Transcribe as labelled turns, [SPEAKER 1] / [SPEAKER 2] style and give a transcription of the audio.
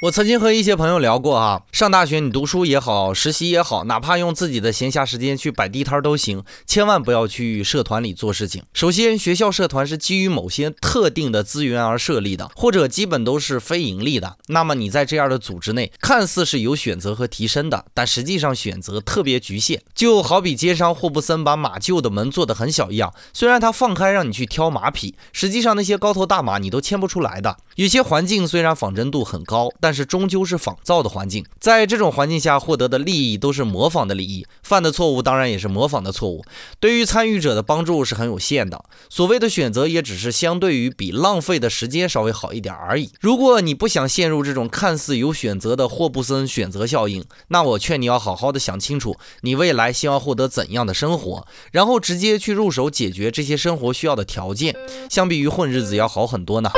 [SPEAKER 1] 我曾经和一些朋友聊过啊，上大学你读书也好，实习也好，哪怕用自己的闲暇时间去摆地摊都行，千万不要去社团里做事情。首先，学校社团是基于某些特定的资源而设立的，或者基本都是非盈利的。那么你在这样的组织内，看似是有选择和提升的，但实际上选择特别局限。就好比街商霍布森把马厩的门做得很小一样，虽然他放开让你去挑马匹，实际上那些高头大马你都牵不出来的。有些环境虽然仿真度很高，但但是终究是仿造的环境，在这种环境下获得的利益都是模仿的利益，犯的错误当然也是模仿的错误，对于参与者的帮助是很有限的。所谓的选择也只是相对于比浪费的时间稍微好一点而已。如果你不想陷入这种看似有选择的霍布森选择效应，那我劝你要好好的想清楚，你未来希望获得怎样的生活，然后直接去入手解决这些生活需要的条件，相比于混日子要好很多呢。